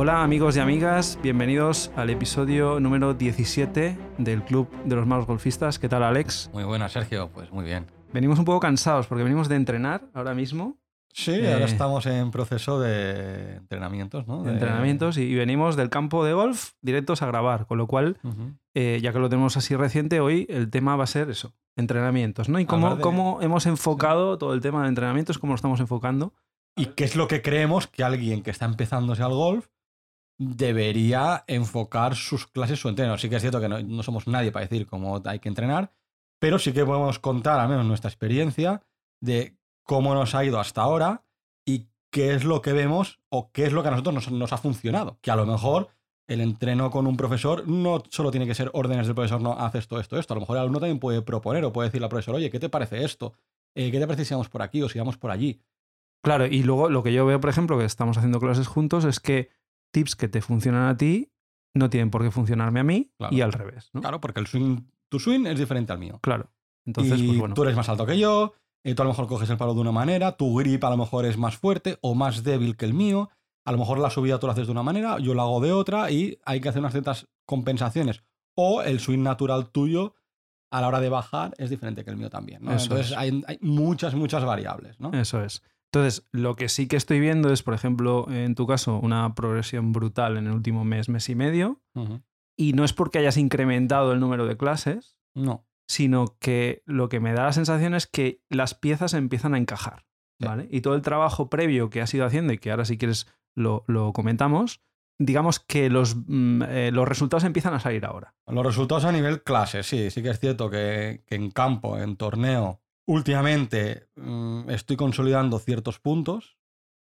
Hola amigos y amigas, bienvenidos al episodio número 17 del Club de los Malos Golfistas. ¿Qué tal Alex? Muy buena, Sergio, pues muy bien. Venimos un poco cansados porque venimos de entrenar ahora mismo. Sí, Eh, ahora estamos en proceso de entrenamientos, ¿no? de entrenamientos y, y venimos del campo de golf directos a grabar, con lo cual, eh, ya que lo tenemos así reciente, hoy el tema va a ser eso, entrenamientos, ¿no? Y cómo, Hablar de- cómo hemos enfocado todo el tema de entrenamientos, cómo lo estamos enfocando. ¿Y qué es lo que creemos que alguien que está empezándose al golf debería enfocar sus clases, su entreno? Sí que es cierto que no, no somos nadie para decir cómo hay que entrenar, pero sí que podemos contar al menos nuestra experiencia de cómo nos ha ido hasta ahora y qué es lo que vemos o qué es lo que a nosotros nos, nos ha funcionado. Que a lo mejor el entreno con un profesor no solo tiene que ser órdenes del profesor, no haces esto, esto, esto. A lo mejor el alumno también puede proponer o puede decirle al profesor, oye, ¿qué te parece esto? Eh, ¿Qué te parece si vamos por aquí o si vamos por allí? Claro, y luego lo que yo veo, por ejemplo, que estamos haciendo clases juntos, es que tips que te funcionan a ti no tienen por qué funcionarme a mí Claro. y al revés, ¿no? Claro, porque el swing, tu swing es diferente al mío. Claro. Entonces, y pues bueno. tú eres más alto que yo, eh, tú a lo mejor coges el palo de una manera, tu grip a lo mejor es más fuerte o más débil que el mío, a lo mejor la subida tú la haces de una manera, yo la hago de otra y hay que hacer unas ciertas compensaciones. O el swing natural tuyo a la hora de bajar es diferente que el mío también. ¿no? Entonces es. hay, hay muchas, muchas variables. ¿no? Eso es. Entonces, lo que sí que estoy viendo es, por ejemplo, en tu caso, una progresión brutal en el último mes, mes y medio. Y no es porque hayas incrementado el número de clases, No. sino que lo que me da la sensación es que las piezas empiezan a encajar. Sí. ¿vale? Y todo el trabajo previo que has ido haciendo y que ahora si quieres lo, lo comentamos, digamos que los, mm, eh, los resultados empiezan a salir ahora. Los resultados a nivel clase, sí, sí que es cierto que, que en campo, en torneo, últimamente mm, estoy consolidando ciertos puntos.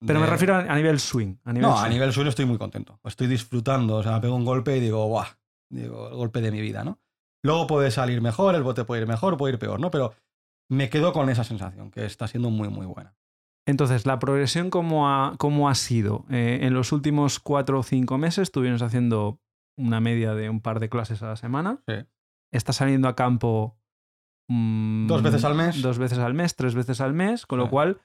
Pero me refiero a, nivel swing. A nivel No, a swing. nivel suelo estoy muy contento. Estoy disfrutando. O sea, pego un golpe y digo, ¡guau! Digo, el golpe de mi vida, ¿no? Luego puede salir mejor, el bote puede ir mejor, puede ir peor, ¿no? Pero me quedo con esa sensación, que está siendo muy, muy buena. Entonces, la progresión, ¿cómo ha, cómo ha sido? Eh, en los últimos cuatro o cinco meses estuvimos haciendo una media de un par de clases a la semana. Sí. Estás saliendo a campo. Mm, Dos veces al mes. Dos veces al mes, tres veces al mes, con lo cual,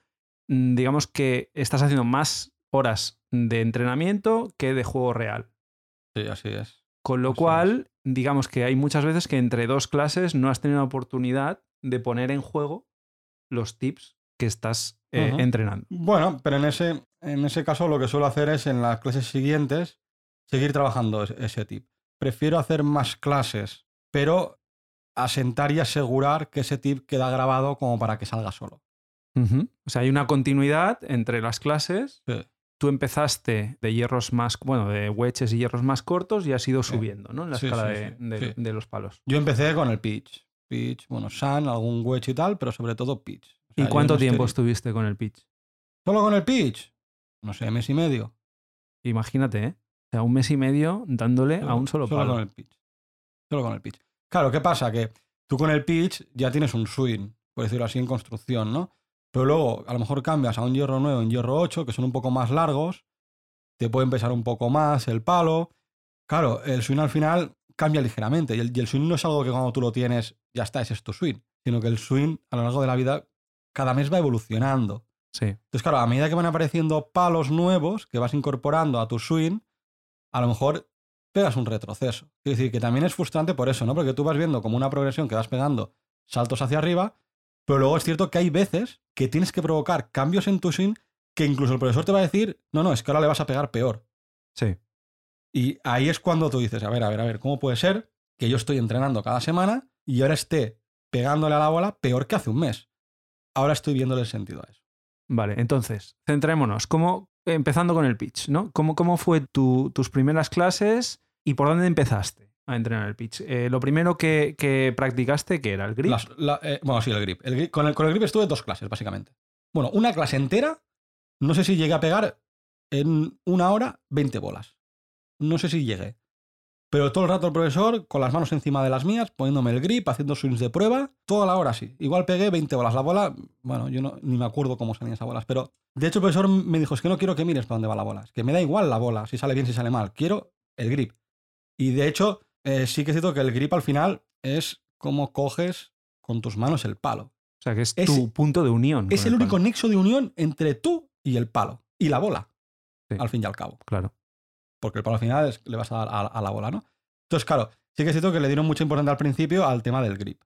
mm, digamos que estás haciendo más horas de entrenamiento que de juego real. Sí, así es. Con lo Así cual, digamos que hay muchas veces que entre dos clases no has tenido la oportunidad de poner en juego los tips que estás eh, entrenando. Bueno, pero en ese, en ese caso lo que suelo hacer es en las clases siguientes seguir trabajando es- ese tip. Prefiero hacer más clases, pero asentar y asegurar que ese tip queda grabado como para que salga solo. O sea, hay una continuidad entre las clases. Sí. Tú empezaste de hierros más, bueno, de wedges y hierros más cortos y has ido subiendo, ¿no? En la Sí, escala sí, de, los palos. Yo empecé con el pitch. Pitch, bueno, sun, algún wedge y tal, pero sobre todo pitch. O ¿Y sea, cuánto no estoy- tiempo estuviste con el pitch? ¿Solo con el pitch? No sé, mes y medio. Imagínate, ¿eh? O sea, un mes y medio dándole a un solo, palo. con el pitch. Solo con el pitch. Claro, ¿qué pasa? Que tú con el pitch ya tienes un swing, por decirlo así, en construcción, ¿no? Pero luego a lo mejor cambias a un hierro 9 o un hierro 8, que son un poco más largos, te pueden pesar un poco más el palo. Claro, el swing al final cambia ligeramente y el, y el swing no es algo que cuando tú lo tienes ya está, ese es tu swing, sino que el swing a lo largo de la vida cada mes va evolucionando. Sí. Entonces, claro, a medida que van apareciendo palos nuevos que vas incorporando a tu swing, a lo mejor pegas un retroceso. Es decir, que también es frustrante por eso, ¿no? Porque tú vas viendo como una progresión que vas pegando saltos hacia arriba, pero luego es cierto que hay veces que tienes que provocar cambios en tu swing que incluso el profesor te va a decir, no, no, es que ahora le vas a pegar peor. Sí. Y ahí es cuando tú dices, a ver, a ver, a ver, ¿cómo puede ser que yo estoy entrenando cada semana y ahora esté pegándole a la bola peor que hace un mes? Ahora estoy viéndole el sentido a eso. Vale, entonces, centrémonos. ¿Cómo, empezando con el pitch, ¿no? ¿Cómo, cómo fue tu- tus primeras clases y por dónde empezaste a entrenar el pitch? Eh, lo primero que, que practicaste, que era el grip. Eh, bueno, sí, el grip. El con, el, con el grip estuve dos clases, básicamente. Bueno, una clase entera, no sé si llegué a pegar en una hora 20 bolas. No sé si llegué. Pero todo el rato el profesor, con las manos encima de las mías, poniéndome el grip, haciendo swings de prueba, toda la hora sí. Igual pegué 20 bolas. La bola, bueno, yo no, ni me acuerdo cómo salían esas bolas, pero de hecho el profesor me dijo, es que no quiero que mires para dónde va la bola, es que me da igual la bola, si sale bien, si sale mal, quiero el grip. Y de hecho, eh, sí que es cierto que el grip al final es cómo coges con tus manos el palo. O sea, que es, Es- tu punto de unión. Es el único nexo de unión entre tú y el palo. Y la bola, Sí. al fin y al cabo. Claro. Porque el palo al final es- le vas a dar a, a la bola, ¿no? Entonces, claro, sí que es cierto que le dieron mucha importancia al principio al tema del grip.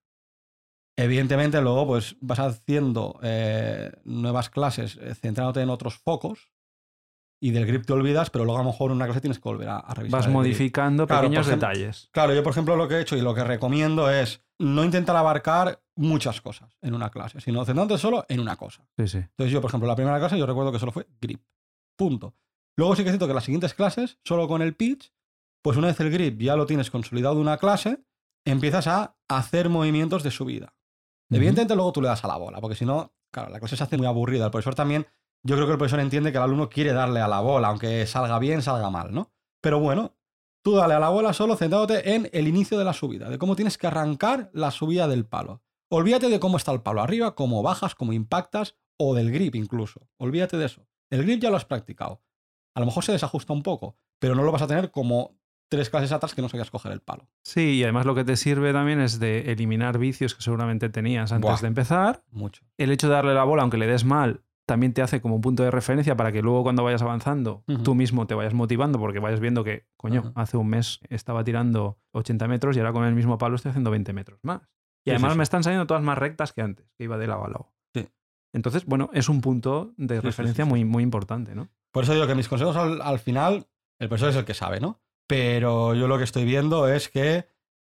Evidentemente, luego pues vas haciendo eh, nuevas clases eh, centrándote en otros focos y del grip te olvidas, pero luego a lo mejor en una clase tienes que volver a, a revisar. Vas grip. modificando Claro, por pequeños ejemplo, detalles. Claro, yo por ejemplo lo que he hecho y lo que recomiendo es no intentar abarcar muchas cosas en una clase, sino centrándote solo en una cosa. Sí, sí. Entonces yo, por ejemplo, la primera clase yo recuerdo que solo fue grip. Punto. Luego sí que es cierto que las siguientes clases, solo con el pitch, pues una vez el grip ya lo tienes consolidado de una clase, empiezas a hacer movimientos de subida. Evidentemente luego tú le das a la bola, porque si no, claro, la clase se hace muy aburrida. El profesor también, yo creo que el profesor entiende que el alumno quiere darle a la bola, aunque salga bien, salga mal, ¿no? Pero bueno, tú dale a la bola solo centrándote en el inicio de la subida, de cómo tienes que arrancar la subida del palo. Olvídate de cómo está el palo arriba, cómo bajas, cómo impactas, o del grip incluso. Olvídate de eso. El grip ya lo has practicado. A lo mejor se desajusta un poco, pero no lo vas a tener como tres clases atrás que no sabías coger el palo. Sí, y además lo que te sirve también es de eliminar vicios que seguramente tenías antes Buah. de empezar. Mucho. El hecho de darle la bola, aunque le des mal, también te hace como un punto de referencia para que luego cuando vayas avanzando, tú mismo te vayas motivando porque vayas viendo que, coño, hace un mes estaba tirando 80 metros y ahora con el mismo palo estoy haciendo 20 metros más. Y además me están saliendo todas más rectas que antes, que iba de lado a lado. Sí. Entonces, bueno, es un punto de Sí, referencia sí. muy, muy importante, ¿no? Por eso digo que mis consejos al, al final, el profesor es el que sabe, ¿no? Pero yo lo que estoy viendo es que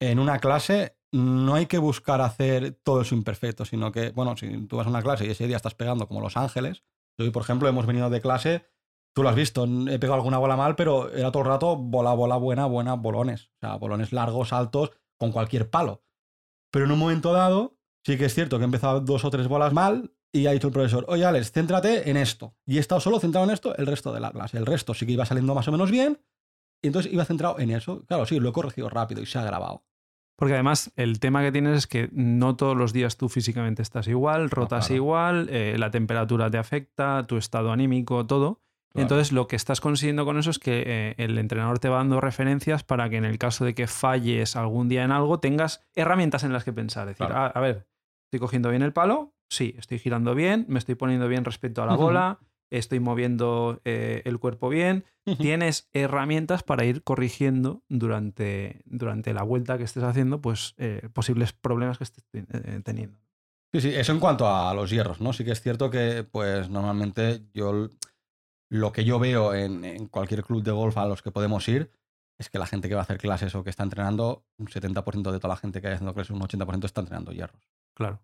en una clase no hay que buscar hacer todo eso imperfecto, sino que, bueno, si tú vas a una clase y ese día estás pegando como Los Ángeles, hoy, por ejemplo, hemos venido de clase, tú lo has visto, he pegado alguna bola mal, pero era todo el rato bola, bola, buena, buena, bolones. O sea, bolones largos, altos, con cualquier palo. Pero en un momento dado, sí que es cierto que he empezado dos o tres bolas mal y ha dicho el profesor, oye Alex, céntrate en esto. Y he estado solo centrado en esto el resto de la clase. El resto sí que iba saliendo más o menos bien y entonces iba centrado en eso. Claro, sí, lo he corregido rápido y se ha grabado. Porque además el tema que tienes es que no todos los días tú físicamente estás igual, rotas claro. igual, eh, la temperatura te afecta, tu estado anímico, todo. Claro. Entonces lo que estás consiguiendo con eso es que eh, el entrenador te va dando referencias para que en el caso de que falles algún día en algo tengas herramientas en las que pensar. Es decir, Claro. "Ah, a ver, estoy cogiendo bien el palo, sí, estoy girando bien, me estoy poniendo bien respecto a la bola, estoy moviendo eh, el cuerpo bien, tienes herramientas para ir corrigiendo durante, durante la vuelta que estés haciendo, pues eh, posibles problemas que estés eh, teniendo. Sí, sí, eso en cuanto a los hierros, ¿no? Sí que es cierto que, pues, normalmente yo lo que yo veo en, en cualquier club de golf a los que podemos ir es que la gente que va a hacer clases o que está entrenando, un 70% de toda la gente que está haciendo clases, un 80% está entrenando hierros. Claro.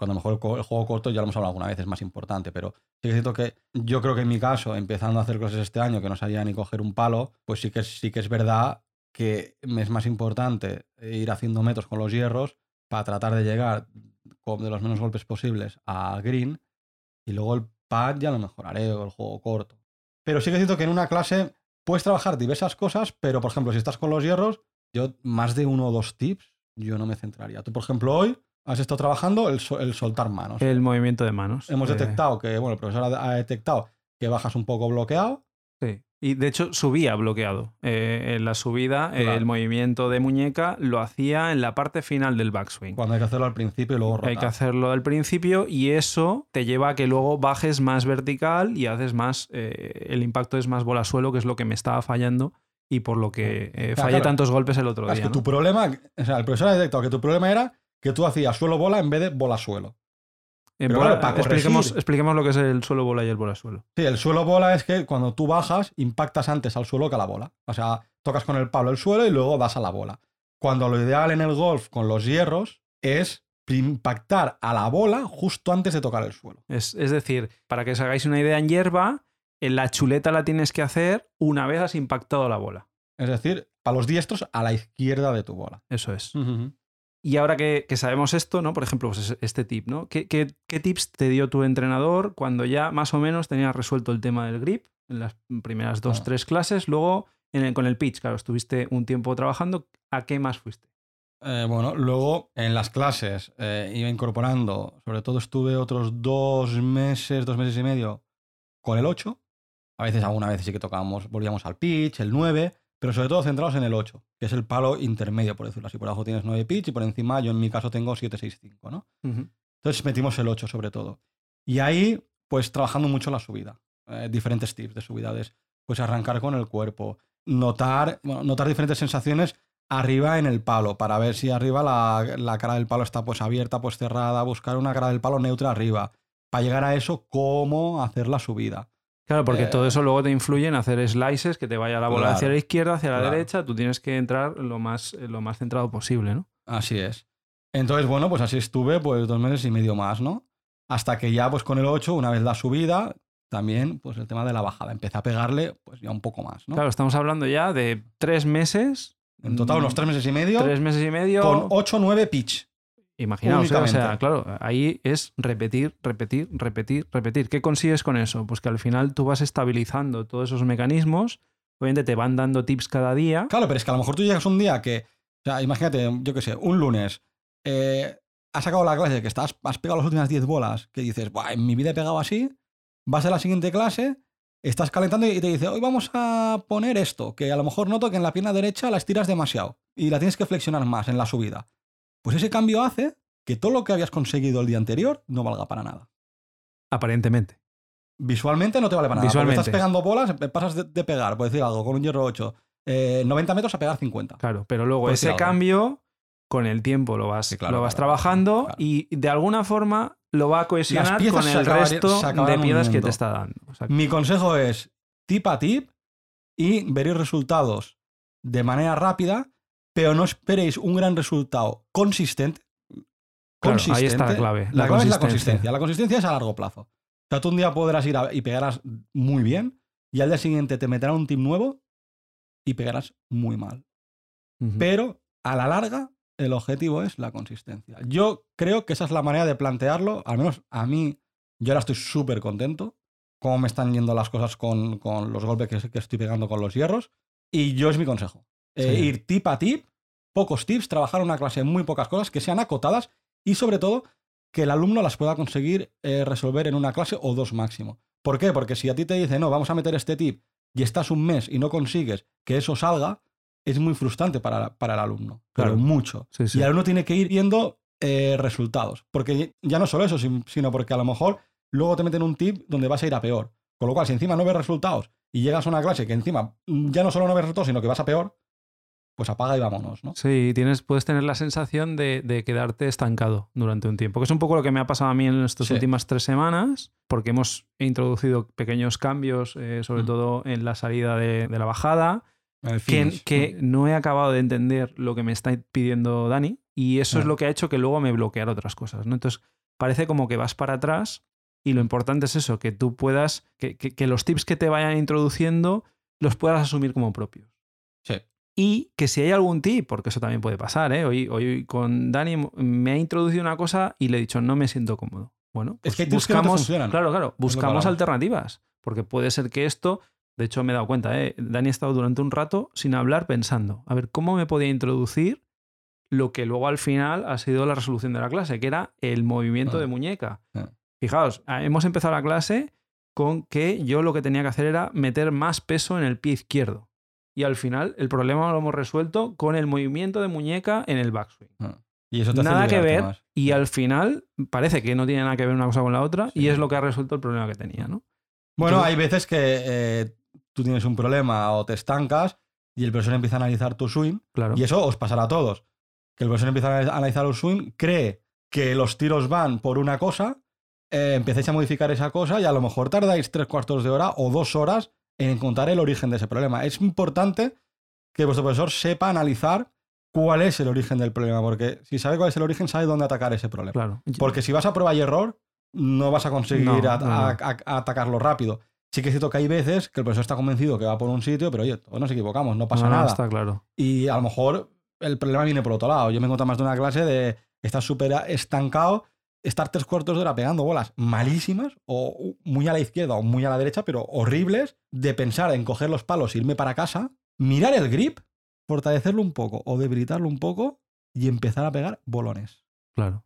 Cuando a lo mejor el, juego corto, ya lo hemos hablado alguna vez, es más importante, pero sí que es cierto que yo creo que en mi caso, empezando a hacer clases este año, que no sabía ni coger un palo, pues sí que, sí que es verdad que me es más importante ir haciendo metros con los hierros para tratar de llegar con de los menos golpes posibles a green y luego el pad ya lo mejoraré o el juego corto. Pero sí que es cierto que en una clase puedes trabajar diversas cosas, pero por ejemplo, si estás con los hierros, yo más de uno o dos tips yo no me centraría. Tú, por ejemplo, hoy has estado trabajando el, el soltar manos. El movimiento de manos. Hemos eh, detectado que, bueno, el profesor ha, ha detectado que bajas un poco bloqueado. Sí. Y de hecho subía bloqueado. Eh, en la subida, eh, el movimiento de muñeca lo hacía en la parte final del backswing. Cuando hay que hacerlo al principio y luego rotar. Hay que hacerlo al principio y eso te lleva a que luego bajes más vertical y haces más. eh, el impacto es más bola suelo, que es lo que me estaba fallando y por lo que fallé claro. tantos golpes el otro Es día. que ¿no? tu problema, o sea, el profesor ha detectado que tu problema era que tú hacías suelo bola en vez de bola suelo. En pero bola- claro, para expliquemos, corregir. expliquemos lo que es el suelo bola y el bola suelo. Sí, el suelo bola es que cuando tú bajas, impactas antes al suelo que a la bola. O sea, tocas con el palo el suelo y luego das a la bola. Cuando lo ideal en el golf con los hierros es impactar a la bola justo antes de tocar el suelo. Es, es decir, para que os hagáis una idea en hierba, en la chuleta la tienes que hacer una vez has impactado la bola. Es decir, para los diestros a la izquierda de tu bola. Eso es. Y ahora que, que sabemos esto, ¿no? Por ejemplo, pues es- este tip, ¿no? ¿Qué, qué, qué tips te dio tu entrenador cuando ya más o menos tenías resuelto el tema del grip en las primeras dos, Ah. tres clases? Luego en el- con el pitch, claro, estuviste un tiempo trabajando. ¿A qué más fuiste? Eh, bueno, luego en las clases eh, iba incorporando, sobre todo estuve otros dos meses, dos meses y medio con el 8. A veces, alguna vez sí que tocábamos, volvíamos al pitch, el 9, pero sobre todo centrados en el 8, que es el palo intermedio, por decirlo así. Por abajo tienes 9 pitch y por encima, yo en mi caso tengo 7-6-5, ¿no? Entonces metimos el 8 sobre todo. Y ahí, pues trabajando mucho la subida. eh, diferentes tips de subidades. pues arrancar con el cuerpo. Notar, bueno, notar diferentes sensaciones arriba en el palo, para ver si arriba la, la cara del palo está pues abierta, pues cerrada, buscar una cara del palo neutra arriba. Para llegar a eso, cómo hacer la subida. Claro, porque Eh, todo eso luego te influye en hacer slices, que te vaya la bola Claro, hacia la izquierda, hacia la claro. derecha. Tú tienes que entrar lo más, lo más centrado posible, ¿no? Así es. Entonces, bueno, pues así estuve pues dos meses y medio más, ¿no? Hasta que ya pues con el 8, una vez la subida, también pues el tema de la bajada. Empecé a pegarle pues ya un poco más, ¿no? Claro, estamos hablando ya de tres meses. En total unos mm, tres meses y medio Tres meses y medio. con 8 o 9 pitch. Imaginaos, ¿eh? o sea, claro, ahí es repetir, repetir, repetir, repetir. ¿Qué consigues con eso? Pues que al final tú vas estabilizando todos esos mecanismos, obviamente te van dando tips cada día. Claro, pero es que a lo mejor tú llegas un día que, o sea, imagínate, yo qué sé, un lunes, eh, has sacado la clase que estás, has pegado las últimas 10 bolas, que dices, Buah, en mi vida he pegado así, vas a la siguiente clase, estás calentando y te dice, hoy vamos a poner esto, que a lo mejor noto que en la pierna derecha la estiras demasiado y la tienes que flexionar más en la subida. Pues ese cambio hace que todo lo que habías conseguido el día anterior no valga para nada. Aparentemente. Visualmente no te vale para nada. Visualmente. Estás pegando bolas, pasas de, de pegar, por decir algo, con un hierro 8, eh, 90 metros a pegar 50. Claro, pero luego ese algo. cambio, con el tiempo lo vas, Sí, claro, lo vas claro, trabajando claro. y de alguna forma lo va a cohesionar con el resto de piezas que te está dando. O sea, Mi consejo es tip a tip y veréis resultados de manera rápida, pero no esperéis un gran resultado consistente. Claro, ahí está la clave, La, la clave es la consistencia. La consistencia es a largo plazo. O sea, tú un día podrás ir a- y pegarás muy bien y al día siguiente te meterán un tip nuevo y pegarás muy mal. Pero a la larga, el objetivo es la consistencia. Yo creo que esa es la manera de plantearlo. Al menos a mí, yo ahora estoy súper contento. Cómo me están yendo las cosas con, con los golpes que, que estoy pegando con los hierros. Y yo es mi consejo. Eh, Sí. Ir tip a tip, pocos tips, trabajar una clase en muy pocas cosas que sean acotadas y sobre todo que el alumno las pueda conseguir eh, resolver en una clase o dos máximo. ¿Por qué? Porque si a ti te dice, no, vamos a meter este tip y estás un mes y no consigues que eso salga, es muy frustrante para, para el alumno. Pero Claro. mucho. Sí, sí. Y el alumno tiene que ir viendo eh, resultados. Porque ya no solo eso, sin- sino porque a lo mejor luego te meten un tip donde vas a ir a peor. Con lo cual, si encima no ves resultados y llegas a una clase que encima ya no solo no ves resultados, sino que vas a peor, pues apaga y vámonos, ¿no? Sí, tienes, puedes tener la sensación de, de quedarte estancado durante un tiempo, que es un poco lo que me ha pasado a mí en estas Sí. últimas tres semanas, porque hemos introducido pequeños cambios, eh, sobre Mm. todo en la salida de, de la bajada, que, que no he acabado de entender lo que me está pidiendo Dani, y eso es lo que ha hecho que luego me bloqueara otras cosas. ¿no? Entonces, parece como que vas para atrás, y lo importante es eso, que tú puedas, que, que- que los tips que te vayan introduciendo los puedas asumir como propios. Sí. Y que si hay algún tip, porque eso también puede pasar, ¿eh? Hoy, hoy con Dani me ha introducido una cosa y le he dicho, no me siento cómodo. Bueno, Es pues que tips que no te buscamos, claro, claro, buscamos alternativas, porque puede ser que esto, de hecho me he dado cuenta, ¿eh? Dani ha estado durante un rato sin hablar pensando, a ver, ¿cómo me podía introducir lo que luego al final ha sido la resolución de la clase, que era el movimiento Ah. de muñeca? Ah. Fijaos, ah, hemos empezado la clase con que yo lo que tenía que hacer era meter más peso en el pie izquierdo. Y al final el problema lo hemos resuelto con el movimiento de muñeca en el backswing. Y eso te hace Nada que ver. más. Y al final parece que no tiene nada que ver una cosa con la otra y Sí. es lo que ha resuelto el problema que tenía, ¿no? Bueno, Entonces- hay veces que eh, tú tienes un problema o te estancas y el profesor empieza a analizar tu swing Claro. y eso os pasará a todos. Que el profesor empieza a analizar un swing, cree que los tiros van por una cosa, eh, empezáis a modificar esa cosa y a lo mejor tardáis tres cuartos de hora o dos horas en encontrar el origen de ese problema. Es importante que vuestro profesor sepa analizar cuál es el origen del problema, porque si sabe cuál es el origen, sabe dónde atacar ese problema. claro. Porque si vas a prueba y error, no vas a conseguir No, a- no, no. a- a- a atacarlo rápido. Sí que es cierto que hay veces que el profesor está convencido que va por un sitio, pero oye, todos nos equivocamos, no pasa No, nada. Está claro. Y a lo mejor el problema viene por otro lado. Yo me encuentro más de una clase de estar súper estancado, estar tres cuartos de hora pegando bolas malísimas, o muy a la izquierda o muy a la derecha, pero horribles, de pensar en coger los palos, irme para casa, mirar el grip, fortalecerlo un poco o debilitarlo un poco y empezar a pegar bolones. Claro.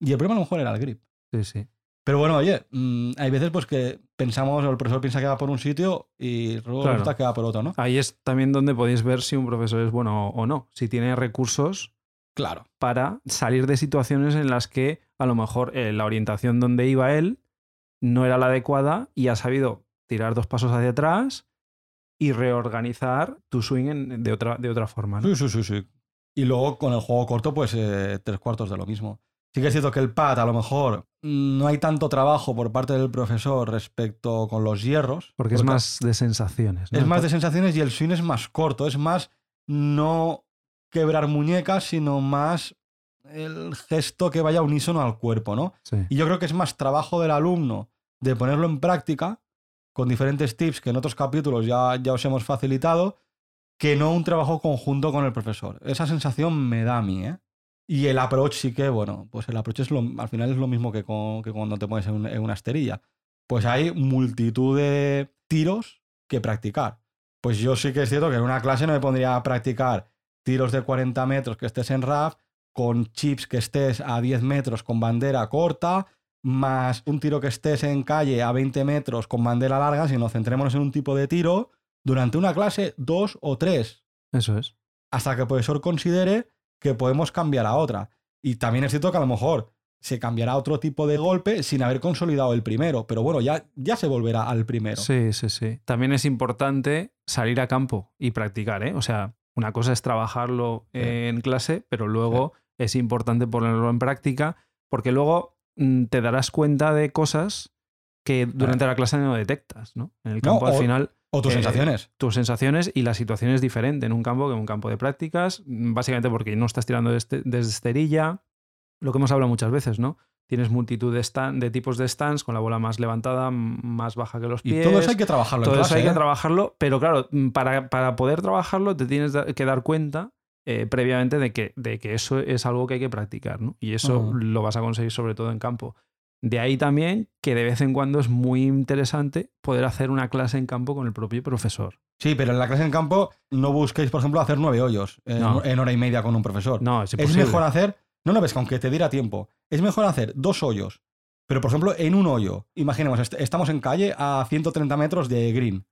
Y el problema a lo mejor era el grip. Sí, sí. Pero bueno, oye, mm, hay veces pues que pensamos, o el profesor piensa que va por un sitio y luego Claro. resulta que va por otro, ¿no? Ahí es también donde podéis ver si un profesor es bueno o no. Si tiene recursos Claro. para salir de situaciones en las que a lo mejor eh, la orientación donde iba él no era la adecuada y ha sabido tirar dos pasos hacia atrás y reorganizar tu swing en- de, otra, de otra forma. ¿no? Sí, sí, sí, sí. Y luego con el juego corto, pues eh, tres cuartos de lo mismo. Sí que es cierto que el pad, a lo mejor, no hay tanto trabajo por parte del profesor respecto con los hierros. Porque es más de sensaciones. ¿no? Es más de sensaciones y el swing es más corto. Es más no quebrar muñecas, sino más el gesto que vaya unísono al cuerpo, ¿no? Sí. Y yo creo que es más trabajo del alumno de ponerlo en práctica con diferentes tips que en otros capítulos ya, ya os hemos facilitado, que no un trabajo conjunto con el profesor. Esa sensación me da a mí, ¿eh? Y el approach sí que, bueno, pues el approach es lo, al final es lo mismo que, con- que cuando te pones en, un- en una esterilla. Pues hay multitud de tiros que practicar. Pues yo sí que es cierto que en una clase no me pondría a practicar tiros de 40 metros que estés en RAF, con chips que estés a 10 metros con bandera corta, más un tiro que estés en calle a 20 metros con bandera larga, sino centrémonos en un tipo de tiro durante una clase, dos o tres, Eso es. hasta que el profesor considere que podemos cambiar a otra. Y también es cierto que a lo mejor se cambiará a otro tipo de golpe sin haber consolidado el primero, pero bueno, ya, ya se volverá al primero. Sí, sí, sí. También es importante salir a campo y practicar, ¿eh? O sea, una cosa es trabajarlo Sí. en clase, pero luego es importante ponerlo en práctica porque luego mm, te darás cuenta de cosas que durante la clase no detectas, ¿no? En el No, campo al o- final O tus Eh, sensaciones. tus sensaciones y la situación es diferente en un campo que en un campo de prácticas, mm, básicamente porque no estás tirando desde, desde esterilla, lo que hemos hablado muchas veces, ¿no? Tienes multitud de, stand, de tipos de stands con la bola más levantada, más baja que los Y pies. todo eso hay que trabajarlo en Todo eso clase, hay que ¿eh? trabajarlo, pero claro, mm, para, para poder trabajarlo te tienes que dar cuenta eh, previamente de que, de que eso es algo que hay que practicar, ¿no? Y eso lo vas a conseguir sobre todo en campo. De ahí también que de vez en cuando es muy interesante poder hacer una clase en campo con el propio profesor. Sí, pero en la clase en campo no busquéis, por ejemplo, hacer nueve hoyos en, No. en hora y media con un profesor. No, es mejor hacer, no, no ves, que aunque te diera tiempo, es mejor hacer dos hoyos. Pero, por ejemplo, en un hoyo, imaginemos, est- estamos en calle a 130 metros de green.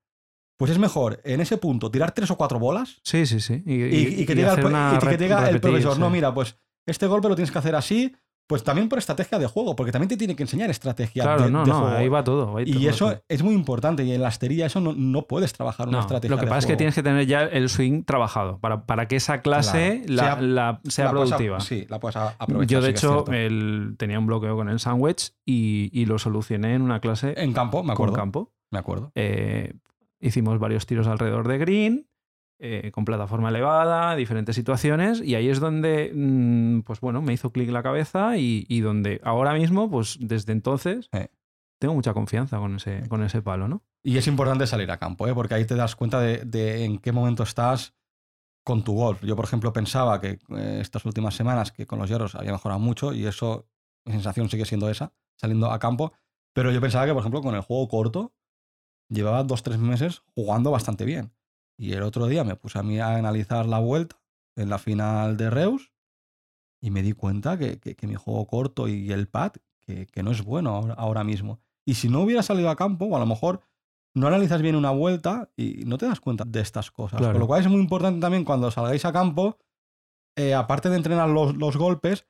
Pues es mejor en ese punto tirar tres o cuatro bolas Sí, sí, sí. Y, y, y- y que el, y te diga el repetir, profesor, sí. no, mira, pues este golpe lo tienes que hacer así, pues también por estrategia de juego, porque también te tiene que enseñar estrategia Claro, de, no, de no, juego. ahí va todo. ahí Y eso todo. es muy importante. Y en la esterilla eso no, no puedes trabajar una estrategia lo que de pasa es que juego. tienes que tener ya el swing trabajado para, para que esa clase Claro. la- Sea- la- sea La puedes a- productiva. sí, la puedes aprovechar. Yo, de sí hecho, el- tenía un bloqueo con el sandwich y, y lo solucioné en una clase en campo, me con acuerdo. campo. Me acuerdo. Eh, hicimos varios tiros alrededor de green, eh, con plataforma elevada, diferentes situaciones, y ahí es donde, mm, pues bueno, me hizo clic la cabeza y, y donde ahora mismo, pues desde entonces, tengo mucha confianza con ese, con ese palo, ¿no? Y es importante salir a campo, ¿eh? porque ahí te das cuenta de, de en qué momento estás con tu golf. Yo, por ejemplo, pensaba que eh, estas últimas semanas que con los hierros había mejorado mucho y eso, mi sensación sigue siendo esa, saliendo a campo. Pero yo pensaba que, por ejemplo, con el juego corto llevaba dos, tres meses jugando bastante bien. Y el otro día me puse a mí a analizar la vuelta en la final de Reus y me di cuenta que, que- que mi juego corto y el pad, que, que no es bueno ahora, mismo. Y si no hubiera salido a campo, o a lo mejor no analizas bien una vuelta y no te das cuenta de estas cosas. Claro. Con lo cual es muy importante también cuando salgáis a campo, eh, aparte de entrenar los, los golpes,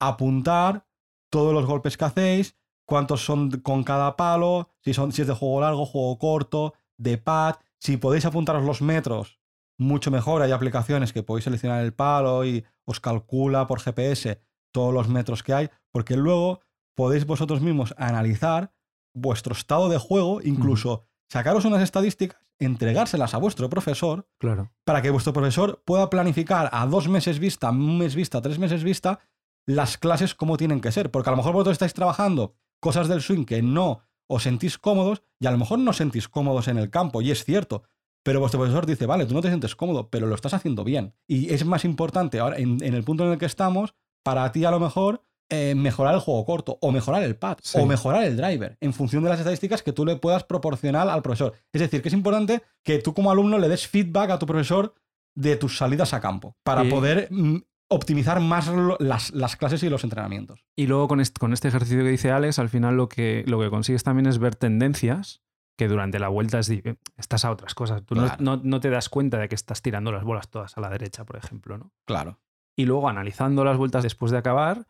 apuntar todos los golpes que hacéis, cuántos son con cada palo, si, son, si es de juego largo, juego corto, de pad. Si podéis apuntaros los metros, mucho mejor. Hay aplicaciones que podéis seleccionar el palo y os calcula por GPS todos los metros que hay, porque luego podéis vosotros mismos analizar vuestro estado de juego, incluso sacaros unas estadísticas, entregárselas a vuestro profesor Claro. para que vuestro profesor pueda planificar a dos meses vista, un mes vista, tres meses vista, las clases como tienen que ser. Porque a lo mejor vosotros estáis trabajando cosas del swing que no os sentís cómodos y a lo mejor no os sentís cómodos en el campo, y es cierto. Pero vuestro profesor dice, vale, tú no te sientes cómodo, pero lo estás haciendo bien. Y es más importante ahora, en, en el punto en el que estamos, para ti a lo mejor eh, mejorar el juego corto, o mejorar el pad, Sí. o mejorar el driver, en función de las estadísticas que tú le puedas proporcionar al profesor. Es decir, que es importante que tú como alumno le des feedback a tu profesor de tus salidas a campo, para poder mm, optimizar más las, las clases y los entrenamientos. Y luego con este, con este ejercicio que dice Alex, al final lo que, lo que consigues también es ver tendencias que durante la vuelta di- estás a otras cosas. Tú no- Claro. no, no te das cuenta de que estás tirando las bolas todas a la derecha, por ejemplo, ¿no? Claro. Y luego analizando las vueltas después de acabar,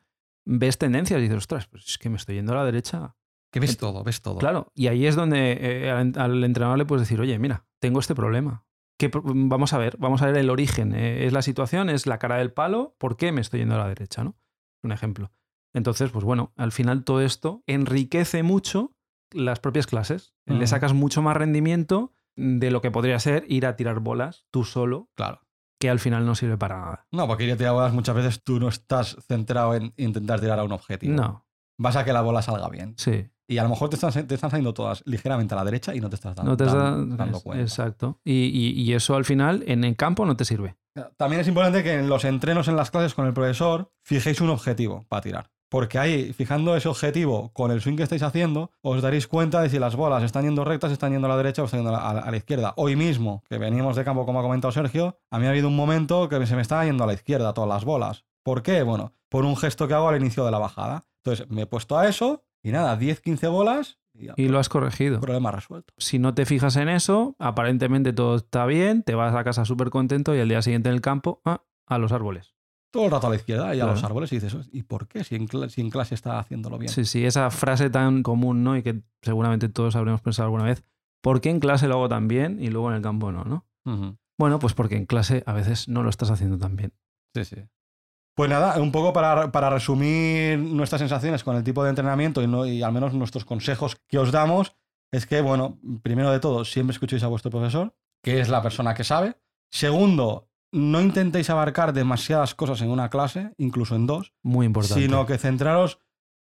ves tendencias y dices, ostras, pues es que me estoy yendo a la derecha. Que ves todo, ves todo. Claro, y ahí es donde eh, al, al entrenador le puedes decir, oye, mira, tengo este problema. Que, vamos a ver, vamos a ver el origen. Eh, es la situación, es la cara del palo, ¿por qué me estoy yendo a la derecha? ¿no? Un ejemplo. Entonces, pues bueno, al final todo esto enriquece mucho las propias clases. Le sacas mucho más rendimiento de lo que podría ser ir a tirar bolas tú solo, Claro. que al final no sirve para nada. No, porque ir a tirar bolas muchas veces tú no estás centrado en intentar tirar a un objetivo. No, Vas a que la bola salga bien. sí. Y a lo mejor te están, te están saliendo todas ligeramente a la derecha y no te estás dando, No te dan- da- dando cuenta. Exacto. Y, y- y eso al final en el campo no te sirve. También es importante que en los entrenos en las clases con el profesor fijéis un objetivo para tirar. Porque ahí, fijando ese objetivo con el swing que estáis haciendo, os daréis cuenta de si las bolas están yendo rectas, están yendo a la derecha o están yendo a la, a la izquierda. Hoy mismo, que venimos de campo, como ha comentado Sergio, a mí ha habido un momento que se me estaba yendo a la izquierda todas las bolas. ¿Por qué? Bueno, por un gesto que hago al inicio de la bajada. Entonces, me he puesto a eso y nada, 10, 15 bolas y, ya, Y lo has corregido. problema resuelto. Si no te fijas en eso, aparentemente todo está bien, te vas a casa súper contento y al día siguiente en el campo, ah, a los árboles. Todo el rato a la izquierda y a Claro. los árboles y dices, ¿y por qué? Si en, cla- si en clase está haciéndolo bien. Sí, sí, esa frase tan común, ¿no? Y que seguramente todos habremos pensado alguna vez. ¿Por qué en clase lo hago tan bien y luego en el campo no, no? Bueno, pues porque en clase a veces no lo estás haciendo tan bien. Sí, sí. Pues nada, un poco para, para resumir nuestras sensaciones con el tipo de entrenamiento y, no- y al menos nuestros consejos que os damos, es que, bueno, primero de todo, siempre escuchéis a vuestro profesor, que es la persona que sabe. Segundo, no intentéis abarcar demasiadas cosas en una clase, incluso en dos, Muy importante. sino que centraros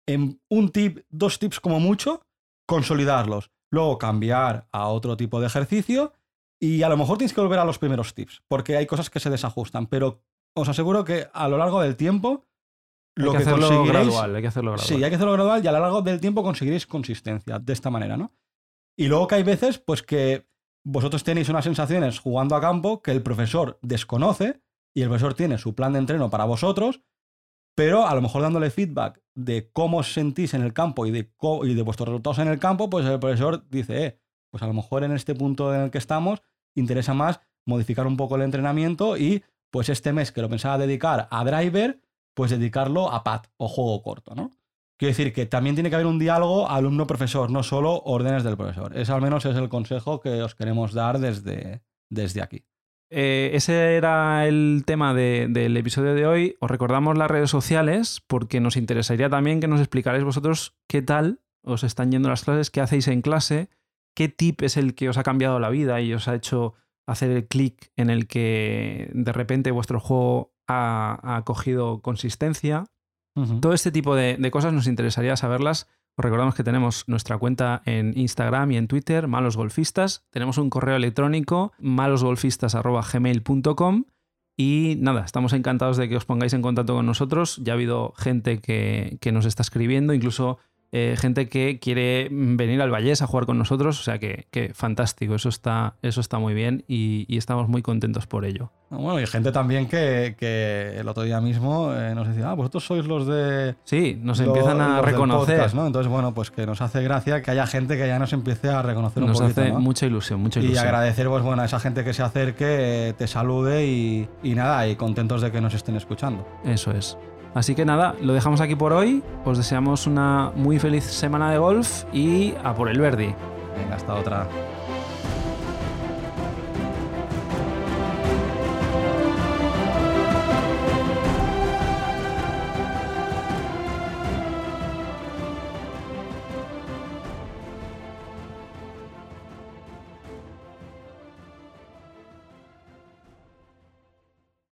en un tip, dos tips como mucho, consolidarlos, luego cambiar a otro tipo de ejercicio y a lo mejor tienes que volver a los primeros tips, porque hay cosas que se desajustan, pero os aseguro que a lo largo del tiempo hay lo que, que, hacerlo gradual, hay que hacerlo gradual. Sí, hay que hacerlo gradual y a lo largo del tiempo conseguiréis consistencia de esta manera, ¿no? Y luego que hay veces, pues que vosotros tenéis unas sensaciones jugando a campo que el profesor desconoce y el profesor tiene su plan de entreno para vosotros, pero a lo mejor dándole feedback de cómo os sentís en el campo y de, y de vuestros resultados en el campo, pues el profesor dice, eh, pues a lo mejor en este punto en el que estamos interesa más modificar un poco el entrenamiento y pues este mes que lo pensaba dedicar a driver, pues dedicarlo a pad o juego corto, ¿no? Quiero decir que también tiene que haber un diálogo alumno-profesor, no solo órdenes del profesor. Ese al menos es el consejo que os queremos dar desde, desde aquí. Eh, ese era el tema de- del episodio de hoy. Os recordamos las redes sociales porque nos interesaría también que nos explicarais vosotros qué tal os están yendo las clases, qué hacéis en clase, qué tip es el que os ha cambiado la vida y os ha hecho hacer el clic en el que de repente vuestro juego ha, ha cogido consistencia. Todo este tipo de, de cosas nos interesaría saberlas. Os recordamos que tenemos nuestra cuenta en Instagram y en Twitter, Malos Golfistas. Tenemos un correo electrónico, malosgolfistas.gmail.com. Y nada, estamos encantados de que os pongáis en contacto con nosotros. Ya ha habido gente que, que nos está escribiendo, incluso eh, gente que quiere venir al Vallés a jugar con nosotros. O sea que, que fantástico, eso está, eso está muy bien y- y estamos muy contentos por ello. Bueno, y gente también que, que el otro día mismo eh, nos decía, ah, vosotros sois los de... Sí, nos empiezan a reconocer. podcast", ¿no? Entonces, bueno, pues que nos hace gracia que haya gente que ya nos empiece a reconocer Nos un poquito, hace ¿no? mucha ilusión, mucha Y ilusión. agradecer, pues bueno, a esa gente que se acerque, te salude y, y nada, y contentos de que nos estén escuchando. Eso es. Así que nada, lo dejamos aquí por hoy. Os deseamos una muy feliz semana de golf y a por el Verdi. Venga, hasta otra.